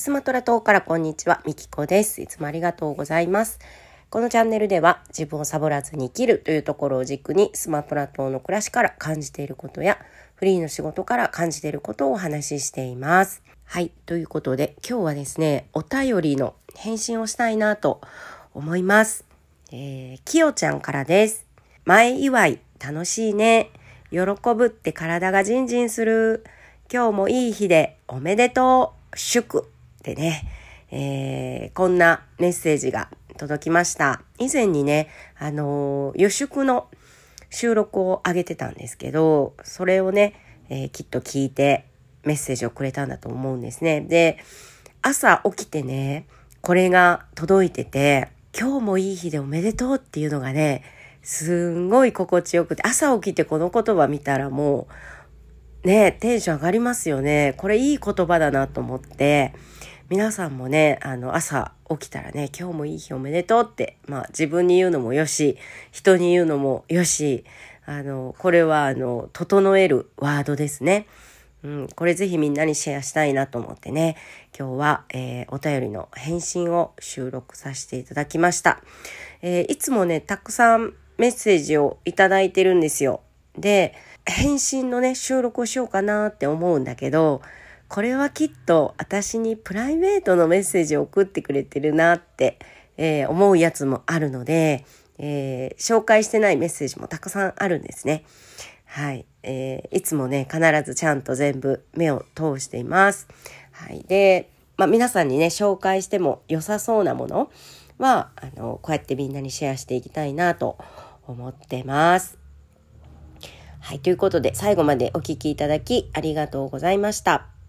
スマトラ島からこんにちは、みきこです。いつもありがとうございます。このチャンネルでは自分をサボらずに生きるというところを軸にスマトラ島の暮らしから感じていることやフリーの仕事から感じていることをお話ししています。はい。ということで今日はですね、お便りの返信をしたいなと思います。えー、きよちゃんからです。前祝い楽しいね。喜ぶって体がジンジンする。今日もいい日でおめでとう。祝でね、えー、こんなメッセージが届きました。以前にね、あのー、予祝の収録を上げてたんですけど、それをね、えー、きっと聞いてメッセージをくれたんだと思うんですね。で、朝起きてね、これが届いてて、今日もいい日でおめでとうっていうのがね、すんごい心地よくて、朝起きてこの言葉見たらもう、ね、テンション上がりますよね。これいい言葉だなと思って、皆さんもね、あの、朝起きたらね、今日もいい日おめでとうって、まあ自分に言うのもよし、人に言うのもよし、あの、これはあの、整えるワードですね。うん、これぜひみんなにシェアしたいなと思ってね、今日は、えー、お便りの返信を収録させていただきました。えー、いつもね、たくさんメッセージをいただいてるんですよ。で、返信のね、収録をしようかなって思うんだけど、これはきっと私にプライベートのメッセージを送ってくれてるなって、えー、思うやつもあるので、えー、紹介してないメッセージもたくさんあるんですね。はい。えー、いつもね、必ずちゃんと全部目を通しています。はい。で、まあ皆さんにね、紹介しても良さそうなものは、あの、こうやってみんなにシェアしていきたいなと思ってます。はい、ということで最後までお聴きいただきありがとうございました。